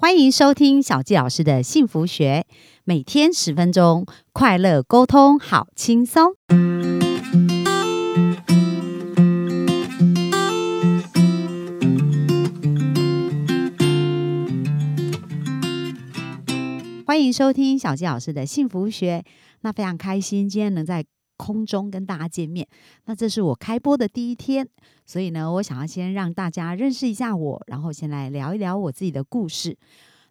欢迎收听小纪老师的幸福学，每天十分钟，快乐沟通，好轻松。欢迎收听小纪老师的幸福学。那非常开心，今天能在空中跟大家见面。那这是我开播的第一天，所以呢，我想要先让大家认识一下我，然后先来聊一聊我自己的故事。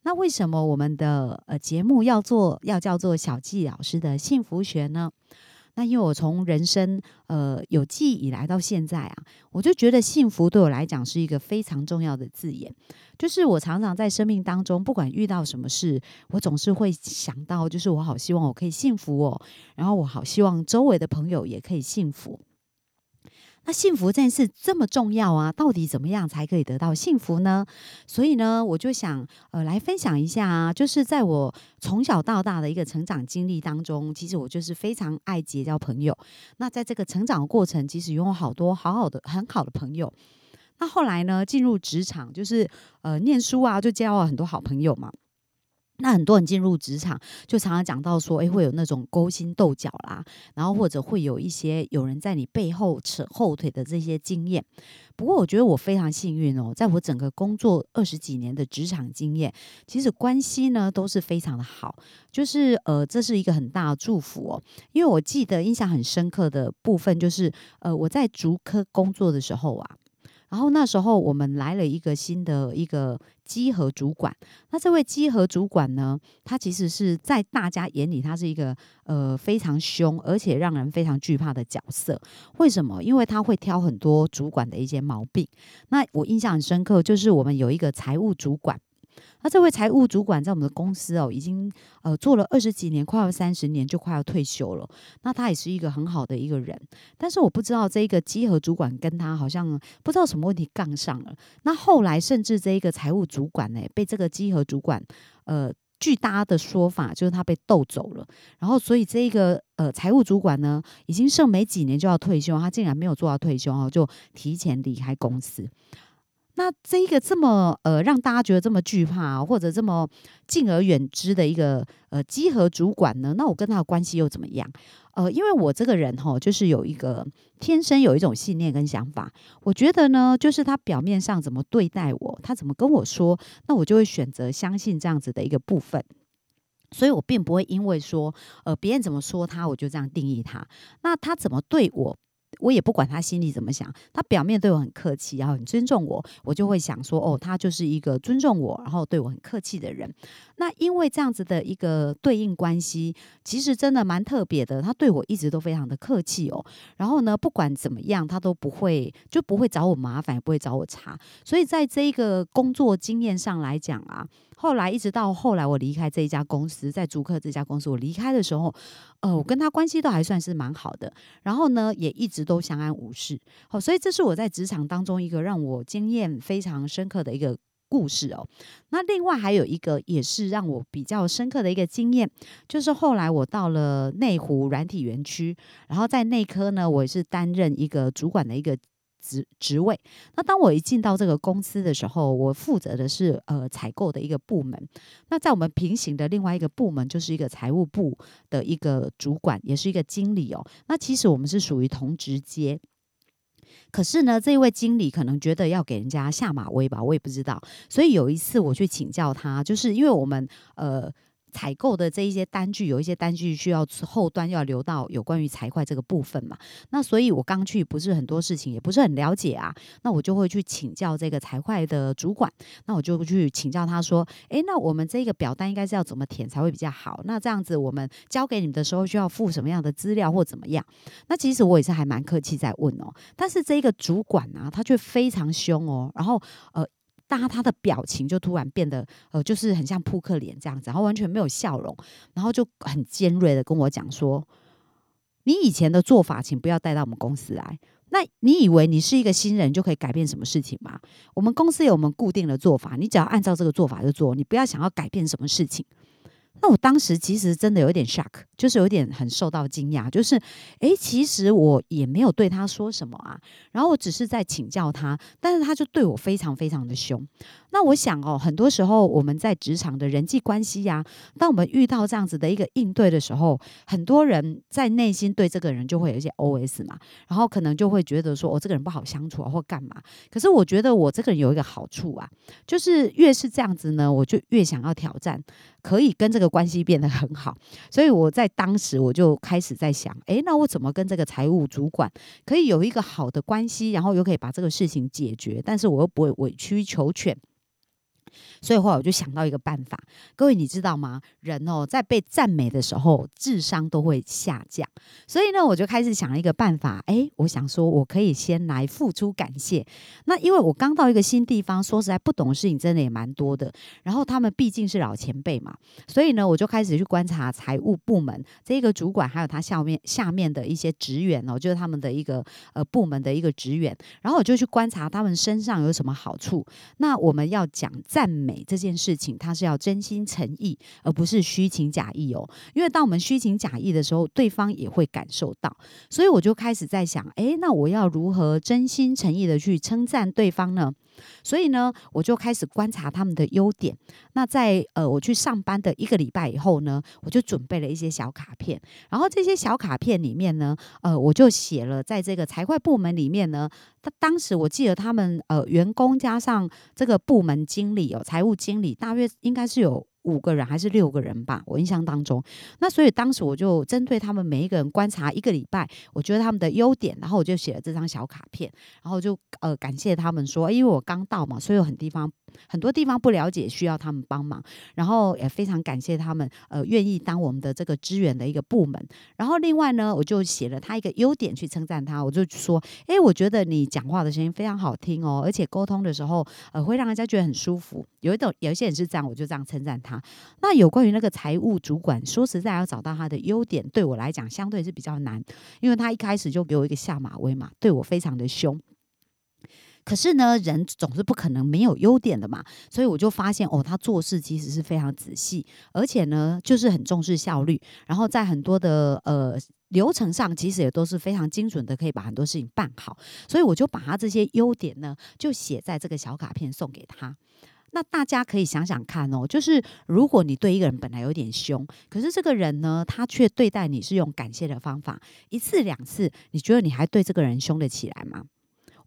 那为什么我们的呃节目要做要叫做小纪老师的幸福学呢？那因为我从人生呃有记忆以来到现在啊，我就觉得幸福对我来讲是一个非常重要的字眼。就是我常常在生命当中，不管遇到什么事，我总是会想到，就是我好希望我可以幸福哦，然后我好希望周围的朋友也可以幸福。那幸福这件事这么重要啊，到底怎么样才可以得到幸福呢？所以呢，我就想呃来分享一下啊，就是在我从小到大的一个成长经历当中，其实我就是非常爱结交朋友。那在这个成长过程，其实拥有好多好好的很好的朋友。那后来呢，进入职场，就是呃念书啊，就交了很多好朋友嘛。那很多人进入职场，就常常讲到说，诶，会有那种勾心斗角啦，然后或者会有一些有人在你背后扯后腿的这些经验。不过，我觉得我非常幸运哦，在我整个工作二十几年的职场经验，其实关系呢都是非常的好，就是呃，这是一个很大的祝福哦。因为我记得印象很深刻的部分，就是呃，我在竹科工作的时候啊。然后那时候我们来了一个新的一个稽核主管，那这位稽核主管呢，他其实是在大家眼里他是一个呃非常凶而且让人非常惧怕的角色。为什么？因为他会挑很多主管的一些毛病。那我印象很深刻，就是我们有一个财务主管。那这位财务主管在我们的公司哦，已经呃做了二十几年，快要三十年，就快要退休了。那他也是一个很好的一个人，但是我不知道这一个稽核主管跟他好像不知道什么问题杠上了。那后来甚至这一个财务主管呢，被这个稽核主管呃，据大的说法就是他被斗走了。然后所以这一个呃财务主管呢，已经剩没几年就要退休，他竟然没有做到退休哦，就提前离开公司。那这一个这么呃让大家觉得这么惧怕，或者这么敬而远之的一个呃稽核主管呢？那我跟他的关系又怎么样？呃，因为我这个人哈，就是有一个天生有一种信念跟想法，我觉得呢，就是他表面上怎么对待我，他怎么跟我说，那我就会选择相信这样子的一个部分，所以我并不会因为说呃别人怎么说他，我就这样定义他。那他怎么对我？我也不管他心里怎么想，他表面对我很客气，然后很尊重我，我就会想说，哦，他就是一个尊重我，然后对我很客气的人。那因为这样子的一个对应关系，其实真的蛮特别的。他对我一直都非常的客气哦，然后呢，不管怎么样，他都不会就不会找我麻烦，也不会找我茬。所以在这一个工作经验上来讲啊。后来一直到后来我离开这一家公司，在租客这家公司，我离开的时候，呃，我跟他关系都还算是蛮好的。然后呢，也一直都相安无事。好，所以这是我在职场当中一个让我经验非常深刻的一个故事哦。那另外还有一个也是让我比较深刻的一个经验，就是后来我到了内湖软体园区，然后在内科呢，我也是担任一个主管的一个。职职位，那当我一进到这个公司的时候，我负责的是呃采购的一个部门。那在我们平行的另外一个部门，就是一个财务部的一个主管，也是一个经理哦。那其实我们是属于同职阶，可是呢，这一位经理可能觉得要给人家下马威吧，我也不知道。所以有一次我去请教他，就是因为我们呃。采购的这一些单据，有一些单据需要后端要留到有关于财会这个部分嘛？那所以我刚去不是很多事情，也不是很了解啊。那我就会去请教这个财会的主管，那我就去请教他说：，诶，那我们这个表单应该是要怎么填才会比较好？那这样子我们交给你们的时候需要附什么样的资料或怎么样？那其实我也是还蛮客气在问哦，但是这个主管呢，他却非常凶哦，然后呃。大家他的表情就突然变得，呃，就是很像扑克脸这样子，然后完全没有笑容，然后就很尖锐的跟我讲说：“你以前的做法，请不要带到我们公司来。那你以为你是一个新人就可以改变什么事情吗？我们公司有我们固定的做法，你只要按照这个做法去做，你不要想要改变什么事情。”那我当时其实真的有点 shock，就是有点很受到惊讶，就是诶，其实我也没有对他说什么啊，然后我只是在请教他，但是他就对我非常非常的凶。那我想哦，很多时候我们在职场的人际关系呀，当我们遇到这样子的一个应对的时候，很多人在内心对这个人就会有一些 OS 嘛，然后可能就会觉得说，哦，这个人不好相处啊，或干嘛。可是我觉得我这个人有一个好处啊，就是越是这样子呢，我就越想要挑战，可以跟这个关系变得很好。所以我在当时我就开始在想，诶，那我怎么跟这个财务主管可以有一个好的关系，然后又可以把这个事情解决，但是我又不会委曲求全。所以后来我就想到一个办法，各位你知道吗？人哦，在被赞美的时候，智商都会下降。所以呢，我就开始想了一个办法。哎，我想说，我可以先来付出感谢。那因为我刚到一个新地方，说实在不懂事情真的也蛮多的。然后他们毕竟是老前辈嘛，所以呢，我就开始去观察财务部门这个主管，还有他下面下面的一些职员哦，就是他们的一个呃部门的一个职员。然后我就去观察他们身上有什么好处。那我们要讲赞美。这件事情，他是要真心诚意，而不是虚情假意哦。因为当我们虚情假意的时候，对方也会感受到。所以我就开始在想，哎，那我要如何真心诚意的去称赞对方呢？所以呢，我就开始观察他们的优点。那在呃，我去上班的一个礼拜以后呢，我就准备了一些小卡片。然后这些小卡片里面呢，呃，我就写了在这个财会部门里面呢，他当时我记得他们呃，员工加上这个部门经理哦，财务经理大约应该是有。五个人还是六个人吧，我印象当中。那所以当时我就针对他们每一个人观察一个礼拜，我觉得他们的优点，然后我就写了这张小卡片，然后就呃感谢他们说，因为我刚到嘛，所以有很地方很多地方不了解，需要他们帮忙。然后也非常感谢他们呃愿意当我们的这个支援的一个部门。然后另外呢，我就写了他一个优点去称赞他，我就说，哎，我觉得你讲话的声音非常好听哦，而且沟通的时候呃会让人家觉得很舒服。有一种有一些人是这样，我就这样称赞他。那有关于那个财务主管，说实在要找到他的优点，对我来讲相对是比较难，因为他一开始就给我一个下马威嘛，对我非常的凶。可是呢，人总是不可能没有优点的嘛，所以我就发现哦，他做事其实是非常仔细，而且呢，就是很重视效率，然后在很多的呃流程上，其实也都是非常精准的，可以把很多事情办好。所以我就把他这些优点呢，就写在这个小卡片送给他。那大家可以想想看哦，就是如果你对一个人本来有点凶，可是这个人呢，他却对待你是用感谢的方法，一次两次，你觉得你还对这个人凶得起来吗？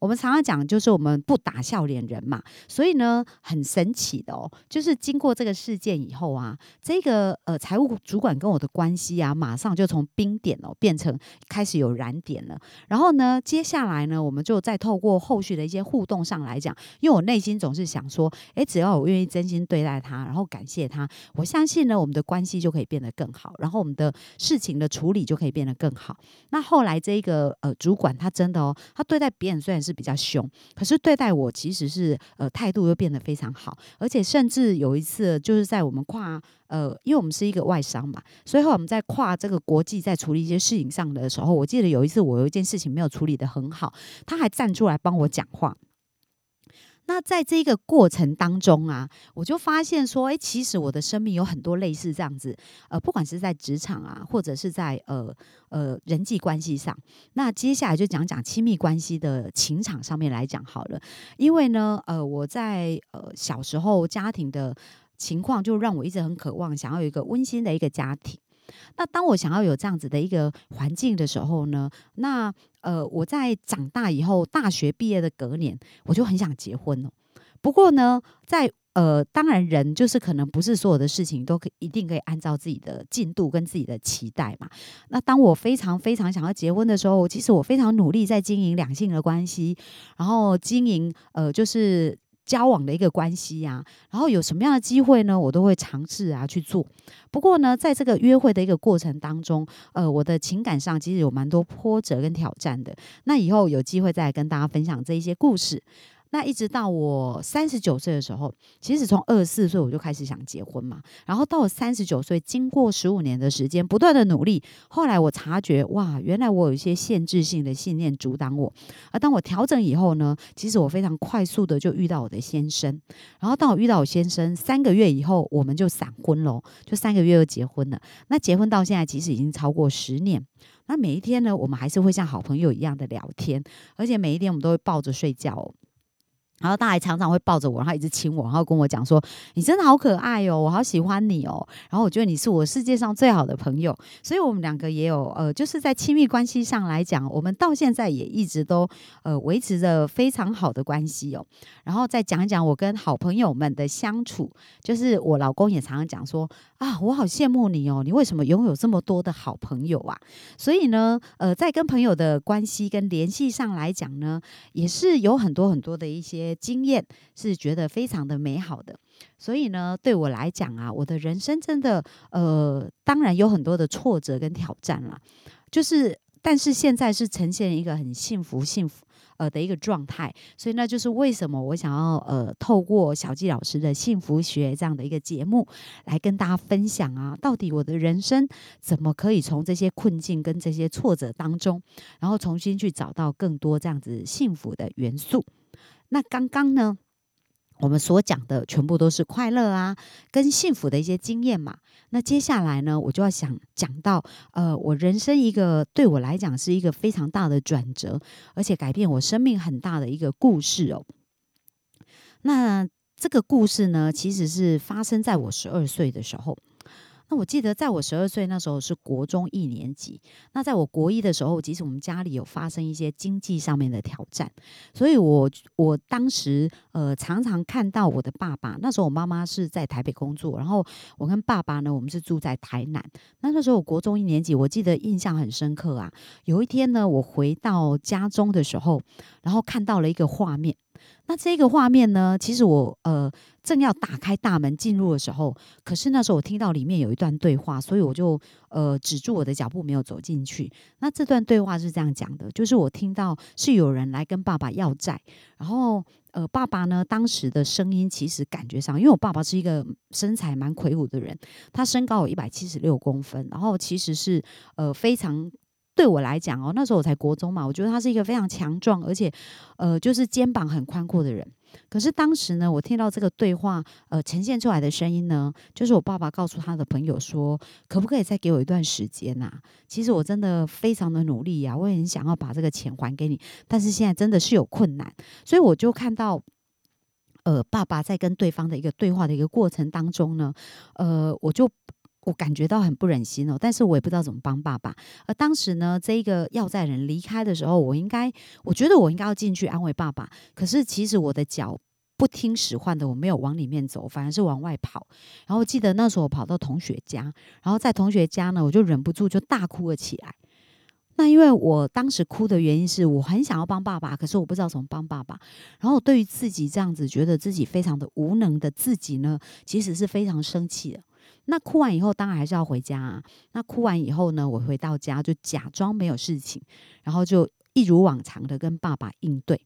我们常常讲，就是我们不打笑脸人嘛，所以呢，很神奇的哦，就是经过这个事件以后啊，这个呃财务主管跟我的关系啊，马上就从冰点哦变成开始有燃点了。然后呢，接下来呢，我们就再透过后续的一些互动上来讲，因为我内心总是想说，诶，只要我愿意真心对待他，然后感谢他，我相信呢，我们的关系就可以变得更好，然后我们的事情的处理就可以变得更好。那后来这个呃主管他真的哦，他对待别人虽然是比较凶，可是对待我其实是呃态度又变得非常好，而且甚至有一次就是在我们跨呃，因为我们是一个外商嘛，所以我们在跨这个国际在处理一些事情上的时候，我记得有一次我有一件事情没有处理的很好，他还站出来帮我讲话。那在这个过程当中啊，我就发现说，哎，其实我的生命有很多类似这样子，呃，不管是在职场啊，或者是在呃呃人际关系上。那接下来就讲讲亲密关系的情场上面来讲好了，因为呢，呃，我在呃小时候家庭的情况，就让我一直很渴望想要有一个温馨的一个家庭。那当我想要有这样子的一个环境的时候呢，那呃，我在长大以后，大学毕业的隔年，我就很想结婚了。不过呢，在呃，当然人就是可能不是所有的事情都可一定可以按照自己的进度跟自己的期待嘛。那当我非常非常想要结婚的时候，其实我非常努力在经营两性的关系，然后经营呃，就是。交往的一个关系呀，然后有什么样的机会呢？我都会尝试啊去做。不过呢，在这个约会的一个过程当中，呃，我的情感上其实有蛮多波折跟挑战的。那以后有机会再跟大家分享这一些故事。那一直到我三十九岁的时候，其实从二十四岁我就开始想结婚嘛。然后到了三十九岁，经过十五年的时间，不断的努力，后来我察觉，哇，原来我有一些限制性的信念阻挡我。而当我调整以后呢，其实我非常快速的就遇到我的先生。然后当我遇到我先生，三个月以后我们就闪婚了，就三个月就结婚了。那结婚到现在，其实已经超过十年。那每一天呢，我们还是会像好朋友一样的聊天，而且每一天我们都会抱着睡觉。然后他还常常会抱着我，然后一直亲我，然后跟我讲说：“你真的好可爱哦，我好喜欢你哦。”然后我觉得你是我世界上最好的朋友，所以我们两个也有呃，就是在亲密关系上来讲，我们到现在也一直都呃维持着非常好的关系哦。然后再讲一讲我跟好朋友们的相处，就是我老公也常常讲说：“啊，我好羡慕你哦，你为什么拥有这么多的好朋友啊？”所以呢，呃，在跟朋友的关系跟联系上来讲呢，也是有很多很多的一些。经验是觉得非常的美好的，所以呢，对我来讲啊，我的人生真的呃，当然有很多的挫折跟挑战啦。就是，但是现在是呈现一个很幸福、幸福呃的一个状态，所以那就是为什么我想要呃，透过小纪老师的幸福学这样的一个节目来跟大家分享啊，到底我的人生怎么可以从这些困境跟这些挫折当中，然后重新去找到更多这样子幸福的元素。那刚刚呢，我们所讲的全部都是快乐啊，跟幸福的一些经验嘛。那接下来呢，我就要想讲到，呃，我人生一个对我来讲是一个非常大的转折，而且改变我生命很大的一个故事哦。那这个故事呢，其实是发生在我十二岁的时候。那我记得，在我十二岁那时候是国中一年级。那在我国一的时候，即使我们家里有发生一些经济上面的挑战，所以我我当时呃常常看到我的爸爸。那时候我妈妈是在台北工作，然后我跟爸爸呢，我们是住在台南。那那时候我国中一年级，我记得印象很深刻啊。有一天呢，我回到家中的时候，然后看到了一个画面。那这个画面呢？其实我呃正要打开大门进入的时候，可是那时候我听到里面有一段对话，所以我就呃止住我的脚步，没有走进去。那这段对话是这样讲的，就是我听到是有人来跟爸爸要债，然后呃爸爸呢当时的声音其实感觉上，因为我爸爸是一个身材蛮魁梧的人，他身高有一百七十六公分，然后其实是呃非常。对我来讲哦，那时候我才国中嘛，我觉得他是一个非常强壮，而且，呃，就是肩膀很宽阔的人。可是当时呢，我听到这个对话，呃，呈现出来的声音呢，就是我爸爸告诉他的朋友说：“可不可以再给我一段时间呐？其实我真的非常的努力呀，我也很想要把这个钱还给你，但是现在真的是有困难。”所以我就看到，呃，爸爸在跟对方的一个对话的一个过程当中呢，呃，我就。我感觉到很不忍心哦，但是我也不知道怎么帮爸爸。而当时呢，这一个要债人离开的时候，我应该，我觉得我应该要进去安慰爸爸。可是其实我的脚不听使唤的，我没有往里面走，反而是往外跑。然后记得那时候我跑到同学家，然后在同学家呢，我就忍不住就大哭了起来。那因为我当时哭的原因是我很想要帮爸爸，可是我不知道怎么帮爸爸。然后对于自己这样子觉得自己非常的无能的自己呢，其实是非常生气的。那哭完以后，当然还是要回家啊。那哭完以后呢，我回到家就假装没有事情，然后就一如往常的跟爸爸应对。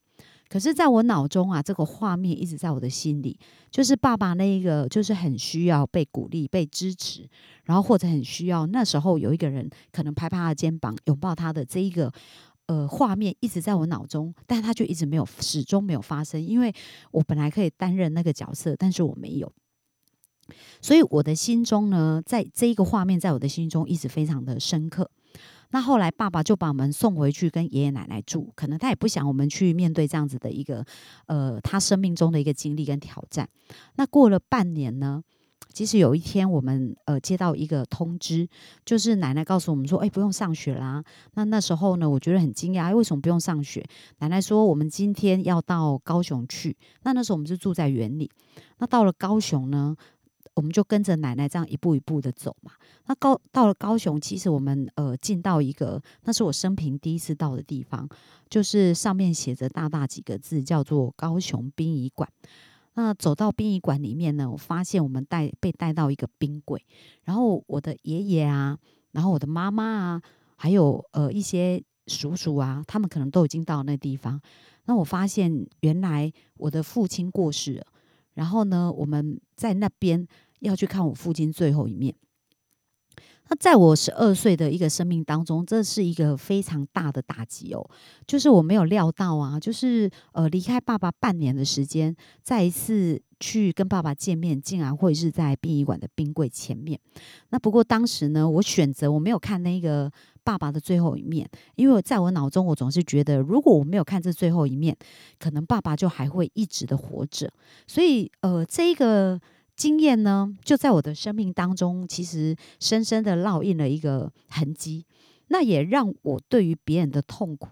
可是，在我脑中啊，这个画面一直在我的心里，就是爸爸那一个，就是很需要被鼓励、被支持，然后或者很需要那时候有一个人可能拍拍他的肩膀、拥抱他的这一个呃画面，一直在我脑中，但他就一直没有，始终没有发生。因为我本来可以担任那个角色，但是我没有。所以我的心中呢，在这一个画面，在我的心中一直非常的深刻。那后来爸爸就把我们送回去跟爷爷奶奶住，可能他也不想我们去面对这样子的一个呃他生命中的一个经历跟挑战。那过了半年呢，其实有一天我们呃接到一个通知，就是奶奶告诉我们说，哎，不用上学啦。那那时候呢，我觉得很惊讶，为什么不用上学？奶奶说我们今天要到高雄去。那那时候我们是住在园里，那到了高雄呢？我们就跟着奶奶这样一步一步的走嘛。那高到了高雄，其实我们呃进到一个，那是我生平第一次到的地方，就是上面写着大大几个字，叫做高雄殡仪馆。那走到殡仪馆里面呢，我发现我们带被带到一个冰柜，然后我的爷爷啊，然后我的妈妈啊，还有呃一些叔叔啊，他们可能都已经到那地方。那我发现原来我的父亲过世了。然后呢，我们在那边要去看我父亲最后一面。那在我十二岁的一个生命当中，这是一个非常大的打击哦。就是我没有料到啊，就是呃离开爸爸半年的时间，再一次去跟爸爸见面，竟然会是在殡仪馆的冰柜前面。那不过当时呢，我选择我没有看那个爸爸的最后一面，因为在我脑中，我总是觉得，如果我没有看这最后一面，可能爸爸就还会一直的活着。所以，呃，这一个经验呢，就在我的生命当中，其实深深的烙印了一个痕迹。那也让我对于别人的痛苦，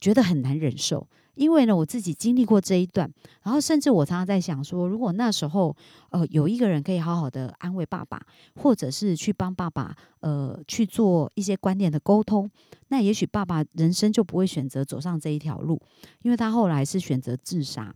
觉得很难忍受。因为呢，我自己经历过这一段，然后甚至我常常在想说，如果那时候呃有一个人可以好好的安慰爸爸，或者是去帮爸爸呃去做一些观念的沟通，那也许爸爸人生就不会选择走上这一条路，因为他后来是选择自杀。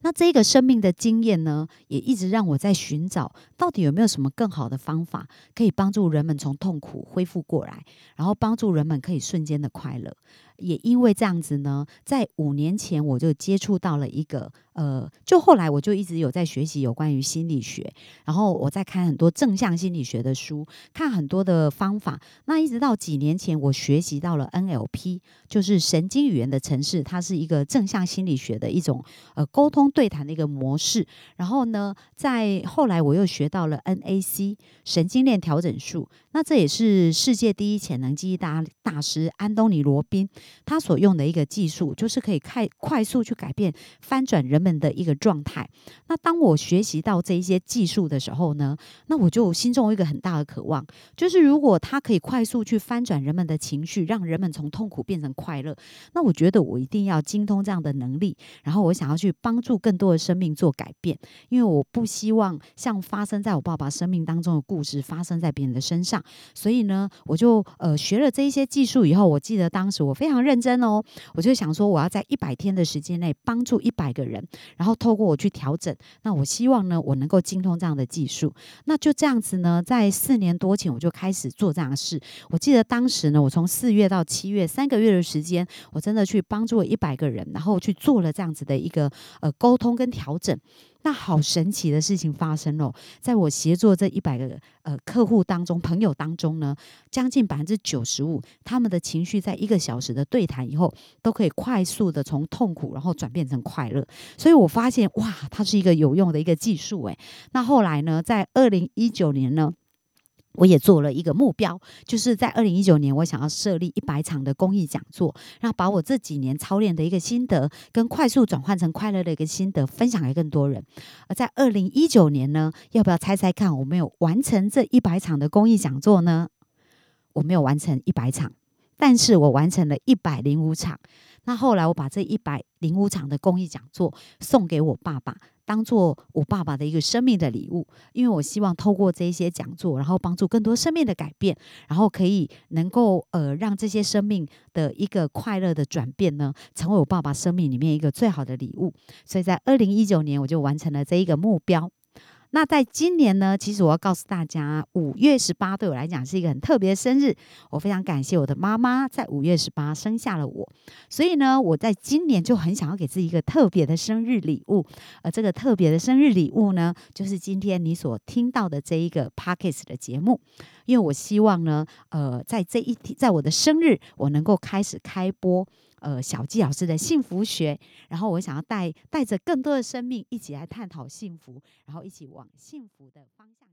那这个生命的经验呢，也一直让我在寻找，到底有没有什么更好的方法，可以帮助人们从痛苦恢复过来，然后帮助人们可以瞬间的快乐。也因为这样子呢，在五年前我就接触到了一个。呃，就后来我就一直有在学习有关于心理学，然后我在看很多正向心理学的书，看很多的方法。那一直到几年前，我学习到了 NLP，就是神经语言的城市，它是一个正向心理学的一种呃沟通对谈的一个模式。然后呢，在后来我又学到了 NAC 神经链调整术，那这也是世界第一潜能记忆大大师安东尼罗宾他所用的一个技术，就是可以快快速去改变翻转人们。的一个状态。那当我学习到这一些技术的时候呢，那我就心中有一个很大的渴望，就是如果他可以快速去翻转人们的情绪，让人们从痛苦变成快乐，那我觉得我一定要精通这样的能力。然后我想要去帮助更多的生命做改变，因为我不希望像发生在我爸爸生命当中的故事发生在别人的身上。所以呢，我就呃学了这一些技术以后，我记得当时我非常认真哦，我就想说我要在一百天的时间内帮助一百个人。然后透过我去调整，那我希望呢，我能够精通这样的技术。那就这样子呢，在四年多前我就开始做这样的事。我记得当时呢，我从四月到七月三个月的时间，我真的去帮助了一百个人，然后去做了这样子的一个呃沟通跟调整。那好神奇的事情发生了，在我协作这一百个呃客户当中、朋友当中呢，将近百分之九十五，他们的情绪在一个小时的对谈以后，都可以快速的从痛苦然后转变成快乐。所以我发现，哇，它是一个有用的一个技术诶。那后来呢，在二零一九年呢。我也做了一个目标，就是在二零一九年，我想要设立一百场的公益讲座，然后把我这几年操练的一个心得，跟快速转换成快乐的一个心得分享给更多人。而在二零一九年呢，要不要猜猜看，我没有完成这一百场的公益讲座呢？我没有完成一百场，但是我完成了一百零五场。那后来我把这一百零五场的公益讲座送给我爸爸。当做我爸爸的一个生命的礼物，因为我希望透过这些讲座，然后帮助更多生命的改变，然后可以能够呃让这些生命的一个快乐的转变呢，成为我爸爸生命里面一个最好的礼物。所以在二零一九年，我就完成了这一个目标。那在今年呢，其实我要告诉大家，五月十八对我来讲是一个很特别的生日。我非常感谢我的妈妈在五月十八生下了我，所以呢，我在今年就很想要给自己一个特别的生日礼物。而这个特别的生日礼物呢，就是今天你所听到的这一个 Pockets 的节目。因为我希望呢，呃，在这一天，在我的生日，我能够开始开播。呃，小纪老师的幸福学，然后我想要带带着更多的生命一起来探讨幸福，然后一起往幸福的方向。